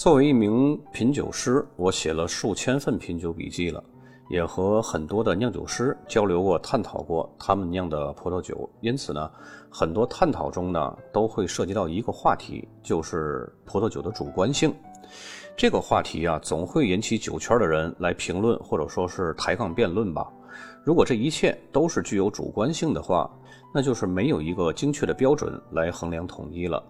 作为一名品酒师，我写了数千份品酒笔记了，也和很多的酿酒师交流过、探讨过他们酿的葡萄酒。因此呢，很多探讨中呢都会涉及到一个话题，就是葡萄酒的主观性。这个话题啊，总会引起酒圈的人来评论，或者说是抬杠辩论吧。如果这一切都是具有主观性的话，那就是没有一个精确的标准来衡量统一了。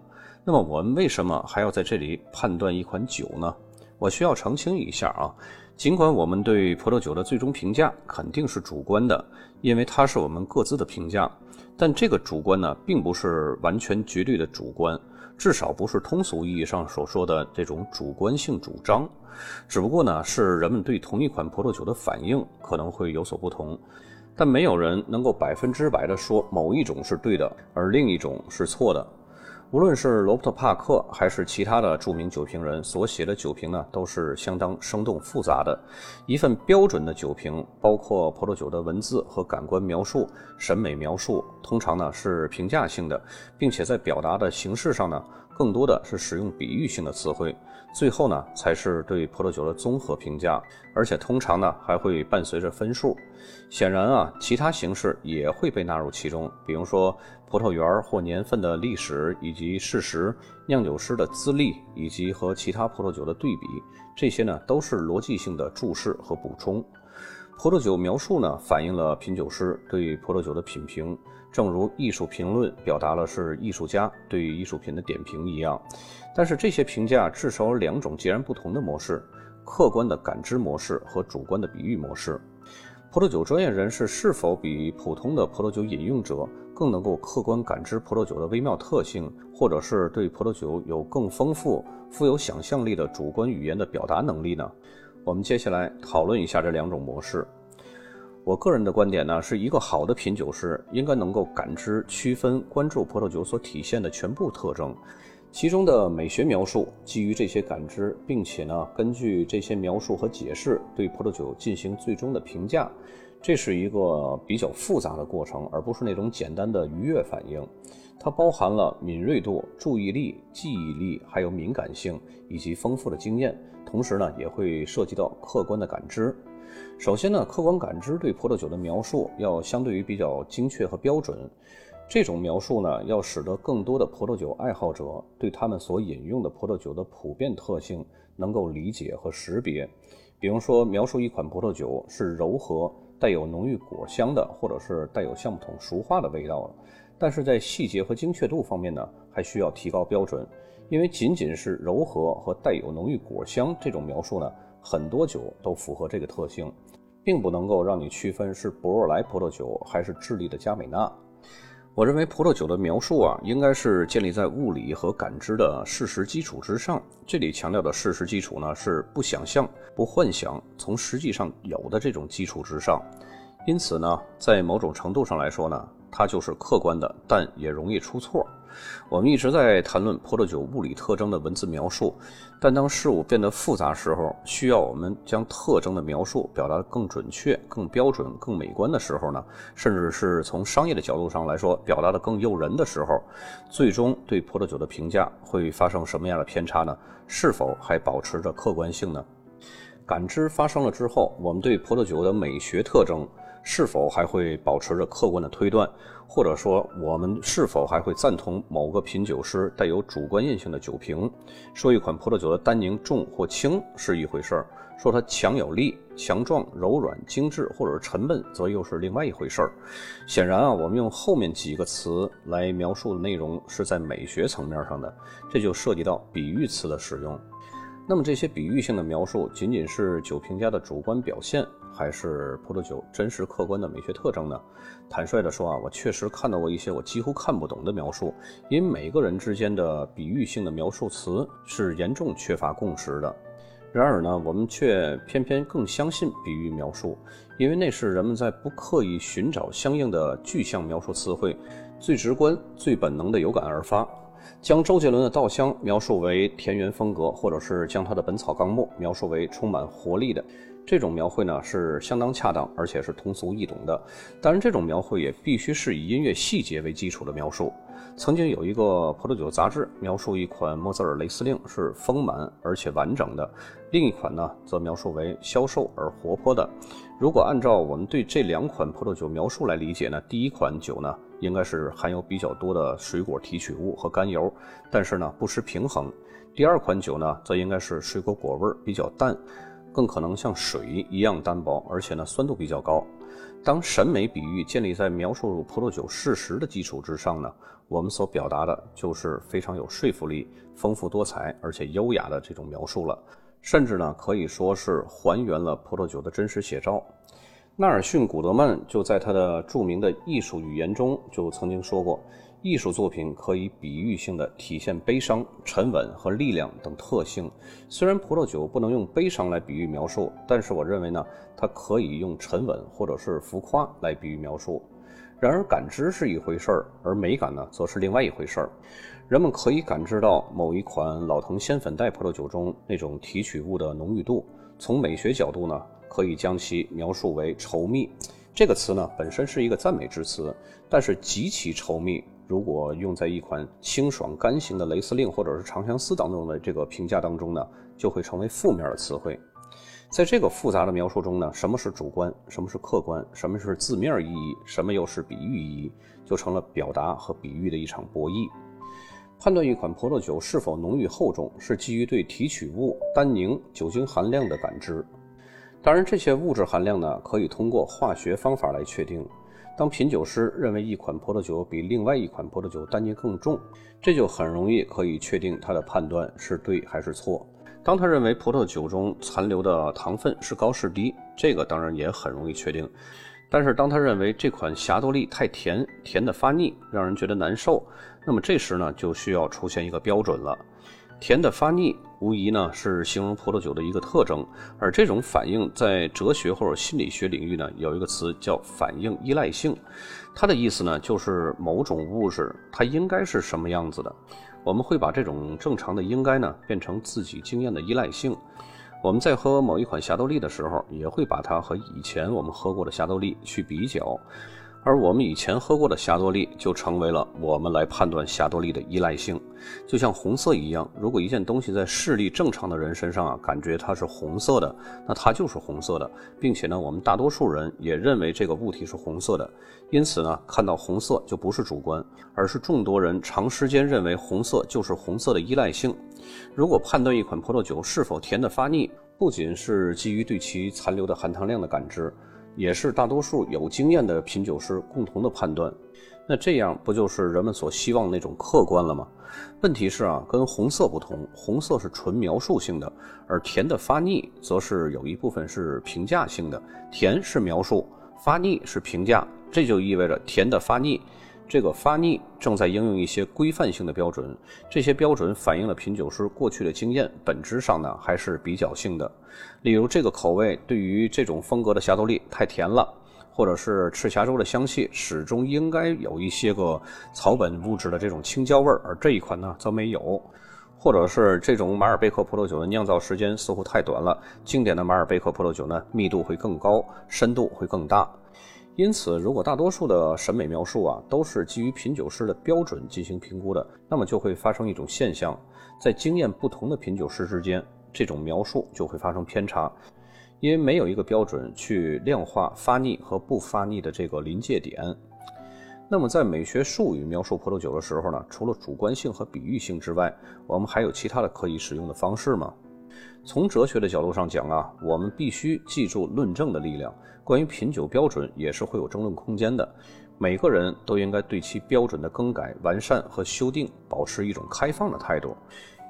那么我们为什么还要在这里判断一款酒呢？我需要澄清一下啊，尽管我们对葡萄酒的最终评价肯定是主观的，因为它是我们各自的评价，但这个主观呢，并不是完全绝对的主观，至少不是通俗意义上所说的这种主观性主张，只不过呢，是人们对同一款葡萄酒的反应可能会有所不同，但没有人能够百分之百的说某一种是对的，而另一种是错的。无论是罗伯特·帕克还是其他的著名酒评人所写的酒评呢，都是相当生动复杂的。一份标准的酒评，包括葡萄酒的文字和感官描述、审美描述，通常呢是评价性的，并且在表达的形式上呢，更多的是使用比喻性的词汇。最后呢，才是对葡萄酒的综合评价，而且通常呢还会伴随着分数。显然啊，其他形式也会被纳入其中，比如说葡萄园或年份的历史以及事实、酿酒师的资历以及和其他葡萄酒的对比，这些呢都是逻辑性的注释和补充。葡萄酒描述呢，反映了品酒师对葡萄酒的品评，正如艺术评论表达了是艺术家对于艺术品的点评一样。但是这些评价至少有两种截然不同的模式：客观的感知模式和主观的比喻模式。葡萄酒专业人士是否比普通的葡萄酒饮用者更能够客观感知葡萄酒的微妙特性，或者是对葡萄酒有更丰富、富有想象力的主观语言的表达能力呢？我们接下来讨论一下这两种模式。我个人的观点呢，是一个好的品酒师应该能够感知、区分、关注葡萄酒所体现的全部特征，其中的美学描述基于这些感知，并且呢，根据这些描述和解释对葡萄酒进行最终的评价。这是一个比较复杂的过程，而不是那种简单的愉悦反应。它包含了敏锐度、注意力、记忆力，还有敏感性以及丰富的经验。同时呢，也会涉及到客观的感知。首先呢，客观感知对葡萄酒的描述要相对于比较精确和标准。这种描述呢，要使得更多的葡萄酒爱好者对他们所饮用的葡萄酒的普遍特性能够理解和识别。比如说，描述一款葡萄酒是柔和、带有浓郁果香的，或者是带有橡木桶熟化的味道了。但是在细节和精确度方面呢，还需要提高标准，因为仅仅是柔和和带有浓郁果香这种描述呢，很多酒都符合这个特性，并不能够让你区分是博若莱葡萄酒还是智利的加美纳。我认为葡萄酒的描述啊，应该是建立在物理和感知的事实基础之上。这里强调的事实基础呢，是不想象、不幻想，从实际上有的这种基础之上。因此呢，在某种程度上来说呢。它就是客观的，但也容易出错。我们一直在谈论葡萄酒物理特征的文字描述，但当事物变得复杂时候，需要我们将特征的描述表达得更准确、更标准、更美观的时候呢？甚至是从商业的角度上来说，表达的更诱人的时候，最终对葡萄酒的评价会发生什么样的偏差呢？是否还保持着客观性呢？感知发生了之后，我们对葡萄酒的美学特征。是否还会保持着客观的推断，或者说我们是否还会赞同某个品酒师带有主观印象的酒评？说一款葡萄酒的单宁重或轻是一回事儿，说它强有力、强壮、柔软、精致或者是沉闷，则又是另外一回事儿。显然啊，我们用后面几个词来描述的内容是在美学层面上的，这就涉及到比喻词的使用。那么这些比喻性的描述仅仅是酒评家的主观表现？还是葡萄酒真实客观的美学特征呢？坦率地说啊，我确实看到过一些我几乎看不懂的描述，因为每个人之间的比喻性的描述词是严重缺乏共识的。然而呢，我们却偏偏更相信比喻描述，因为那是人们在不刻意寻找相应的具象描述词汇，最直观、最本能的有感而发。将周杰伦的稻香描述为田园风格，或者是将他的《本草纲目》描述为充满活力的。这种描绘呢是相当恰当，而且是通俗易懂的。当然，这种描绘也必须是以音乐细节为基础的描述。曾经有一个葡萄酒杂志描述一款莫泽尔雷司令是丰满而且完整的，另一款呢则描述为消瘦而活泼的。如果按照我们对这两款葡萄酒描述来理解呢，第一款酒呢应该是含有比较多的水果提取物和甘油，但是呢不失平衡。第二款酒呢则应该是水果果味比较淡。更可能像水一样单薄，而且呢酸度比较高。当审美比喻建立在描述葡萄酒事实的基础之上呢，我们所表达的就是非常有说服力、丰富多彩而且优雅的这种描述了，甚至呢可以说是还原了葡萄酒的真实写照。纳尔逊·古德曼就在他的著名的艺术语言中就曾经说过。艺术作品可以比喻性的体现悲伤、沉稳和力量等特性。虽然葡萄酒不能用悲伤来比喻描述，但是我认为呢，它可以用沉稳或者是浮夸来比喻描述。然而，感知是一回事儿，而美感呢，则是另外一回事儿。人们可以感知到某一款老藤仙粉黛葡萄酒中那种提取物的浓郁度。从美学角度呢，可以将其描述为稠密。这个词呢，本身是一个赞美之词，但是极其稠密。如果用在一款清爽干型的雷司令或者是长相思当中的这个评价当中呢，就会成为负面的词汇。在这个复杂的描述中呢，什么是主观，什么是客观，什么是字面意义，什么又是比喻意义，就成了表达和比喻的一场博弈。判断一款葡萄酒是否浓郁厚重，是基于对提取物、单宁、酒精含量的感知。当然，这些物质含量呢，可以通过化学方法来确定。当品酒师认为一款葡萄酒比另外一款葡萄酒单宁更重，这就很容易可以确定他的判断是对还是错。当他认为葡萄酒中残留的糖分是高是低，这个当然也很容易确定。但是当他认为这款霞多丽太甜，甜的发腻，让人觉得难受，那么这时呢就需要出现一个标准了。甜的发腻，无疑呢是形容葡萄酒的一个特征，而这种反应在哲学或者心理学领域呢，有一个词叫反应依赖性。它的意思呢，就是某种物质它应该是什么样子的，我们会把这种正常的应该呢，变成自己经验的依赖性。我们在喝某一款霞多丽的时候，也会把它和以前我们喝过的霞多丽去比较。而我们以前喝过的霞多丽就成为了我们来判断霞多丽的依赖性，就像红色一样。如果一件东西在视力正常的人身上啊，感觉它是红色的，那它就是红色的，并且呢，我们大多数人也认为这个物体是红色的。因此呢，看到红色就不是主观，而是众多人长时间认为红色就是红色的依赖性。如果判断一款葡萄酒是否甜的发腻，不仅是基于对其残留的含糖量的感知。也是大多数有经验的品酒师共同的判断，那这样不就是人们所希望那种客观了吗？问题是啊，跟红色不同，红色是纯描述性的，而甜的发腻则是有一部分是评价性的。甜是描述，发腻是评价，这就意味着甜的发腻。这个发腻正在应用一些规范性的标准，这些标准反映了品酒师过去的经验，本质上呢还是比较性的。例如，这个口味对于这种风格的霞多丽太甜了，或者是赤霞珠的香气始终应该有一些个草本物质的这种青椒味儿，而这一款呢则没有，或者是这种马尔贝克葡萄酒的酿造时间似乎太短了，经典的马尔贝克葡萄酒呢密度会更高，深度会更大。因此，如果大多数的审美描述啊都是基于品酒师的标准进行评估的，那么就会发生一种现象，在经验不同的品酒师之间，这种描述就会发生偏差，因为没有一个标准去量化发腻和不发腻的这个临界点。那么，在美学术语描述葡萄酒的时候呢，除了主观性和比喻性之外，我们还有其他的可以使用的方式吗？从哲学的角度上讲啊，我们必须记住论证的力量。关于品酒标准，也是会有争论空间的。每个人都应该对其标准的更改、完善和修订保持一种开放的态度。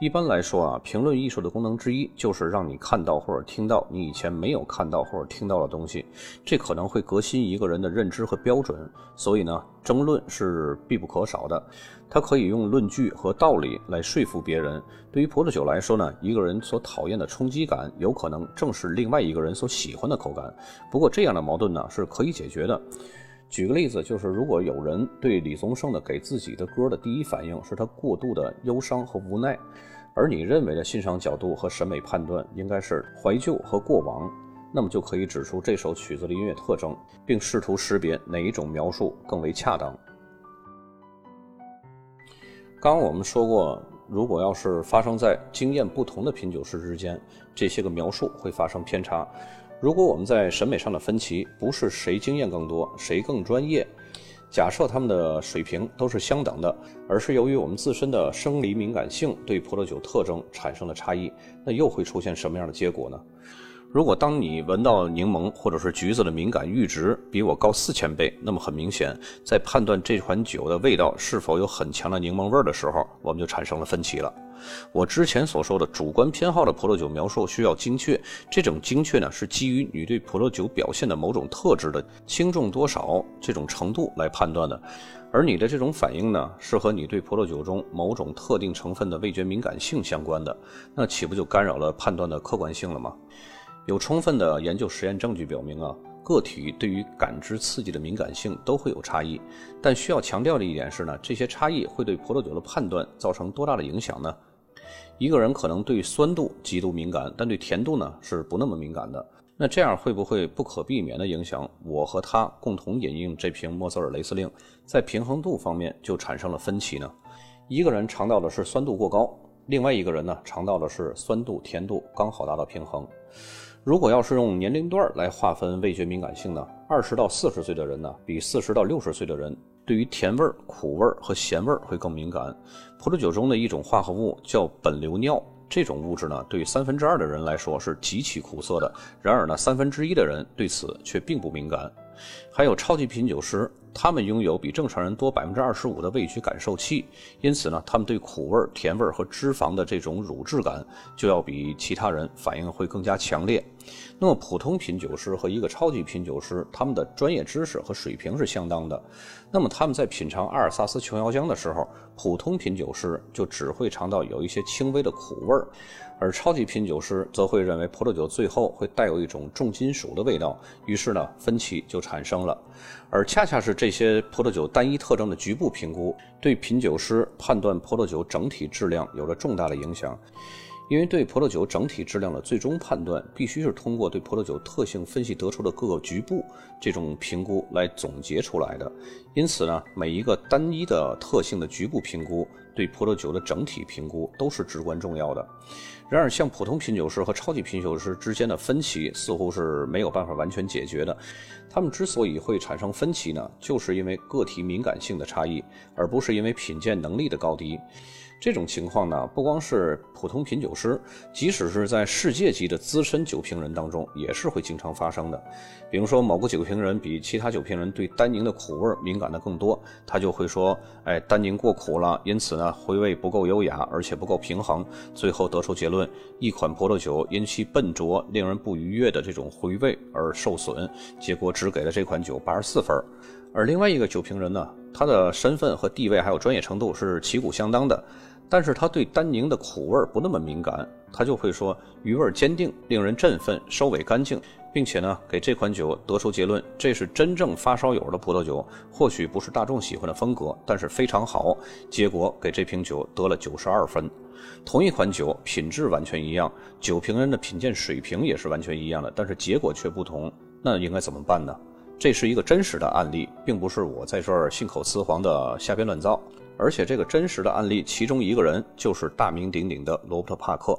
一般来说啊，评论艺术的功能之一就是让你看到或者听到你以前没有看到或者听到的东西，这可能会革新一个人的认知和标准。所以呢，争论是必不可少的。它可以用论据和道理来说服别人。对于葡萄酒来说呢，一个人所讨厌的冲击感，有可能正是另外一个人所喜欢的口感。不过这样的矛盾呢是可以解决的。举个例子，就是如果有人对李宗盛的给自己的歌的第一反应是他过度的忧伤和无奈，而你认为的欣赏角度和审美判断应该是怀旧和过往，那么就可以指出这首曲子的音乐特征，并试图识别哪一种描述更为恰当。刚刚我们说过，如果要是发生在经验不同的品酒师之间，这些个描述会发生偏差。如果我们在审美上的分歧不是谁经验更多，谁更专业，假设他们的水平都是相等的，而是由于我们自身的生理敏感性对葡萄酒特征产生了差异，那又会出现什么样的结果呢？如果当你闻到柠檬或者是橘子的敏感阈值比我高四千倍，那么很明显，在判断这款酒的味道是否有很强的柠檬味的时候，我们就产生了分歧了。我之前所说的主观偏好的葡萄酒描述需要精确，这种精确呢是基于你对葡萄酒表现的某种特质的轻重多少这种程度来判断的，而你的这种反应呢是和你对葡萄酒中某种特定成分的味觉敏感性相关的，那岂不就干扰了判断的客观性了吗？有充分的研究实验证据表明啊，个体对于感知刺激的敏感性都会有差异，但需要强调的一点是呢，这些差异会对葡萄酒的判断造成多大的影响呢？一个人可能对酸度极度敏感，但对甜度呢是不那么敏感的。那这样会不会不可避免地影响我和他共同饮用这瓶莫泽尔雷司令，在平衡度方面就产生了分歧呢？一个人尝到的是酸度过高，另外一个人呢尝到的是酸度甜度刚好达到平衡。如果要是用年龄段来划分味觉敏感性呢，二十到四十岁的人呢，比四十到六十岁的人。对于甜味儿、苦味儿和咸味儿会更敏感。葡萄酒中的一种化合物叫苯硫脲，这种物质呢，对三分之二的人来说是极其苦涩的。然而呢，三分之一的人对此却并不敏感。还有超级品酒师，他们拥有比正常人多百分之二十五的味觉感受器，因此呢，他们对苦味、甜味和脂肪的这种乳质感就要比其他人反应会更加强烈。那么，普通品酒师和一个超级品酒师，他们的专业知识和水平是相当的。那么，他们在品尝阿尔萨斯琼瑶浆的时候，普通品酒师就只会尝到有一些轻微的苦味儿，而超级品酒师则会认为葡萄酒最后会带有一种重金属的味道。于是呢，分歧就产生了。而恰恰是这些葡萄酒单一特征的局部评估，对品酒师判断葡萄酒整体质量有着重大的影响。因为对葡萄酒整体质量的最终判断，必须是通过对葡萄酒特性分析得出的各个局部这种评估来总结出来的。因此呢，每一个单一的特性的局部评估，对葡萄酒的整体评估都是至关重要的。然而，像普通品酒师和超级品酒师之间的分歧，似乎是没有办法完全解决的。他们之所以会产生分歧呢，就是因为个体敏感性的差异，而不是因为品鉴能力的高低。这种情况呢，不光是普通品酒师，即使是在世界级的资深酒评人当中，也是会经常发生的。比如说，某个酒评人比其他酒评人对单宁的苦味敏感的更多，他就会说：“哎，单宁过苦了，因此呢，回味不够优雅，而且不够平衡。”最后得出结论：一款葡萄酒因其笨拙、令人不愉悦的这种回味而受损，结果只给了这款酒八十四分。而另外一个酒评人呢，他的身份和地位还有专业程度是旗鼓相当的。但是他对单宁的苦味不那么敏感，他就会说余味坚定，令人振奋，收尾干净，并且呢给这款酒得出结论，这是真正发烧友的葡萄酒，或许不是大众喜欢的风格，但是非常好。结果给这瓶酒得了九十二分。同一款酒品质完全一样，酒评人的品鉴水平也是完全一样的，但是结果却不同，那应该怎么办呢？这是一个真实的案例，并不是我在这儿信口雌黄的瞎编乱造。而且这个真实的案例，其中一个人就是大名鼎鼎的罗伯特·帕克。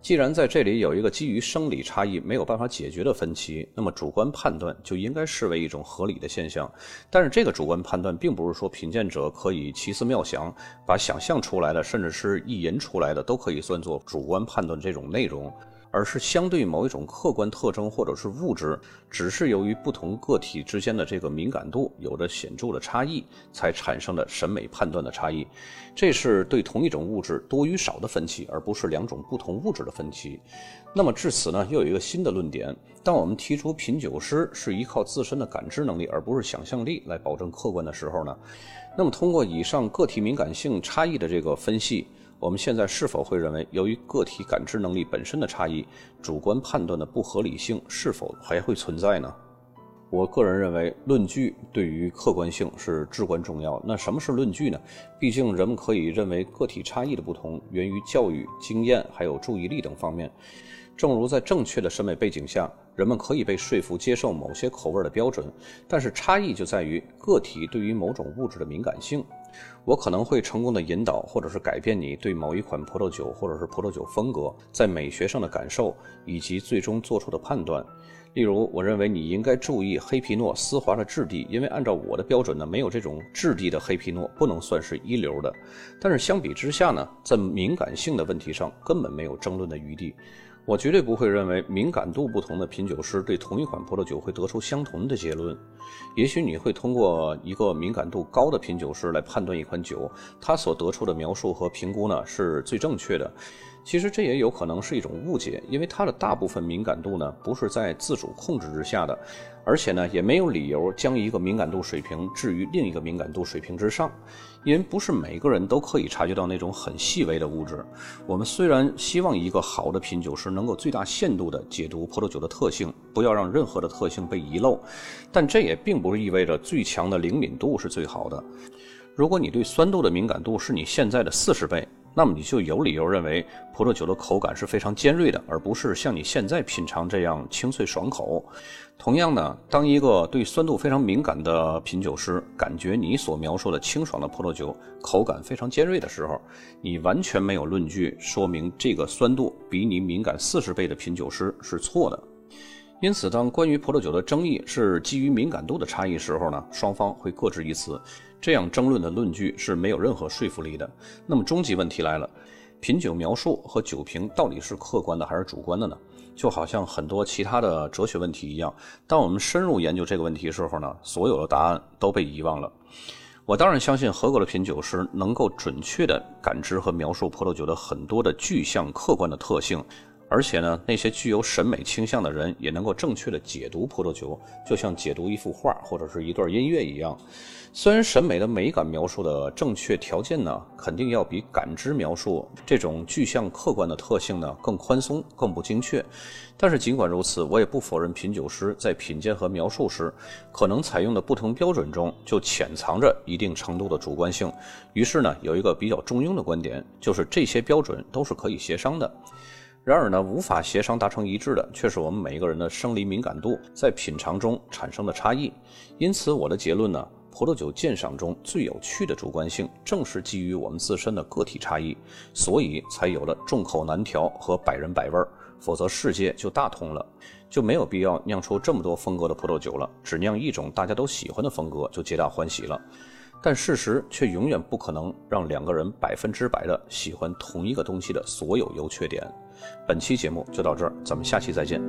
既然在这里有一个基于生理差异没有办法解决的分歧，那么主观判断就应该视为一种合理的现象。但是这个主观判断并不是说品鉴者可以奇思妙想，把想象出来的甚至是意淫出来的都可以算作主观判断这种内容。而是相对某一种客观特征或者是物质，只是由于不同个体之间的这个敏感度有着显著的差异，才产生的审美判断的差异。这是对同一种物质多与少的分歧，而不是两种不同物质的分歧。那么至此呢，又有一个新的论点：当我们提出品酒师是依靠自身的感知能力，而不是想象力来保证客观的时候呢，那么通过以上个体敏感性差异的这个分析。我们现在是否会认为，由于个体感知能力本身的差异，主观判断的不合理性是否还会存在呢？我个人认为，论据对于客观性是至关重要。那什么是论据呢？毕竟人们可以认为个体差异的不同源于教育、经验还有注意力等方面。正如在正确的审美背景下，人们可以被说服接受某些口味的标准，但是差异就在于个体对于某种物质的敏感性。我可能会成功的引导或者是改变你对某一款葡萄酒或者是葡萄酒风格在美学上的感受以及最终做出的判断。例如，我认为你应该注意黑皮诺丝滑的质地，因为按照我的标准呢，没有这种质地的黑皮诺不能算是一流的。但是相比之下呢，在敏感性的问题上根本没有争论的余地。我绝对不会认为敏感度不同的品酒师对同一款葡萄酒会得出相同的结论。也许你会通过一个敏感度高的品酒师来判断一款酒，他所得出的描述和评估呢是最正确的。其实这也有可能是一种误解，因为它的大部分敏感度呢不是在自主控制之下的，而且呢也没有理由将一个敏感度水平置于另一个敏感度水平之上，因为不是每个人都可以察觉到那种很细微的物质。我们虽然希望一个好的品酒师能够最大限度地解读葡萄酒的特性，不要让任何的特性被遗漏，但这也并不是意味着最强的灵敏度是最好的。如果你对酸度的敏感度是你现在的四十倍。那么你就有理由认为葡萄酒的口感是非常尖锐的，而不是像你现在品尝这样清脆爽口。同样呢，当一个对酸度非常敏感的品酒师感觉你所描述的清爽的葡萄酒口感非常尖锐的时候，你完全没有论据说明这个酸度比你敏感四十倍的品酒师是错的。因此，当关于葡萄酒的争议是基于敏感度的差异时候呢，双方会各执一词。这样争论的论据是没有任何说服力的。那么终极问题来了：品酒描述和酒评到底是客观的还是主观的呢？就好像很多其他的哲学问题一样，当我们深入研究这个问题的时候呢，所有的答案都被遗忘了。我当然相信合格的品酒师能够准确地感知和描述葡萄酒的很多的具象客观的特性。而且呢，那些具有审美倾向的人也能够正确的解读葡萄酒，就像解读一幅画或者是一段音乐一样。虽然审美的美感描述的正确条件呢，肯定要比感知描述这种具象客观的特性呢更宽松、更不精确，但是尽管如此，我也不否认品酒师在品鉴和描述时，可能采用的不同标准中就潜藏着一定程度的主观性。于是呢，有一个比较中庸的观点，就是这些标准都是可以协商的。然而呢，无法协商达成一致的，却是我们每一个人的生理敏感度在品尝中产生的差异。因此，我的结论呢，葡萄酒鉴赏中最有趣的主观性，正是基于我们自身的个体差异，所以才有了众口难调和百人百味儿。否则，世界就大同了，就没有必要酿出这么多风格的葡萄酒了，只酿一种大家都喜欢的风格就皆大欢喜了。但事实却永远不可能让两个人百分之百的喜欢同一个东西的所有优缺点。本期节目就到这儿咱们下期再见。